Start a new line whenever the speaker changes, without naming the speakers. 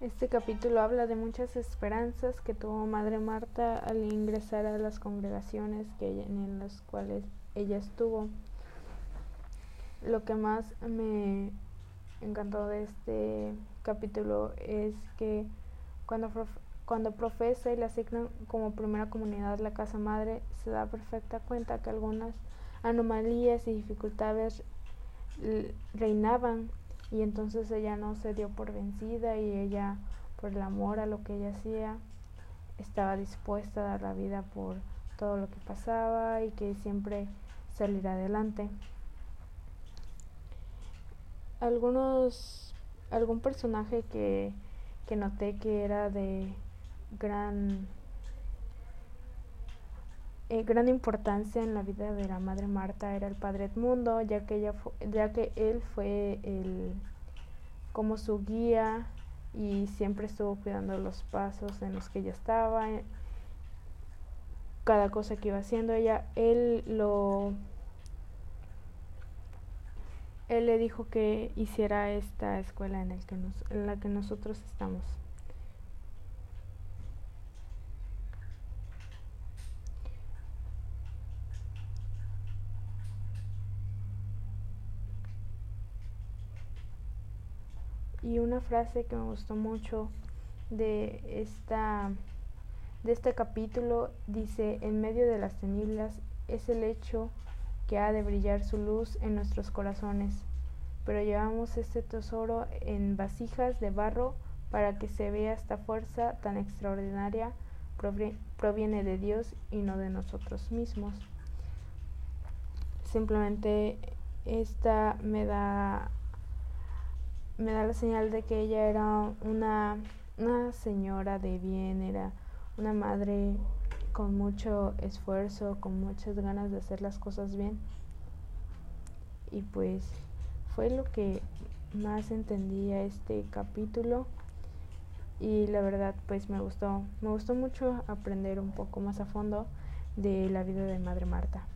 Este capítulo habla de muchas esperanzas que tuvo Madre Marta al ingresar a las congregaciones que en las cuales ella estuvo. Lo que más me encantó de este capítulo es que cuando, cuando profesa y le asignan como primera comunidad la casa madre, se da perfecta cuenta que algunas anomalías y dificultades reinaban y entonces ella no se dio por vencida y ella por el amor a lo que ella hacía estaba dispuesta a dar la vida por todo lo que pasaba y que siempre salir adelante. Algunos algún personaje que, que noté que era de gran eh, gran importancia en la vida de la madre Marta era el padre Edmundo, ya que, ella ya que él fue el, como su guía y siempre estuvo cuidando los pasos en los que ella estaba, eh, cada cosa que iba haciendo ella, él lo él le dijo que hiciera esta escuela en, la que nosotros estamos. Y una frase que me gustó mucho de esta de este capítulo dice, en medio de las tinieblas es el hecho que ha de brillar su luz en nuestros corazones, pero llevamos este tesoro en vasijas de barro para que se vea esta fuerza tan extraordinaria proviene de Dios y no de nosotros mismos. Simplemente esta me da me da la señal de que ella era una, una señora de bien, era una madre con mucho esfuerzo, con muchas ganas de hacer las cosas bien. Y pues fue lo que más entendí a este capítulo y la verdad pues me gustó, me gustó mucho aprender un poco más a fondo de la vida de Madre Marta.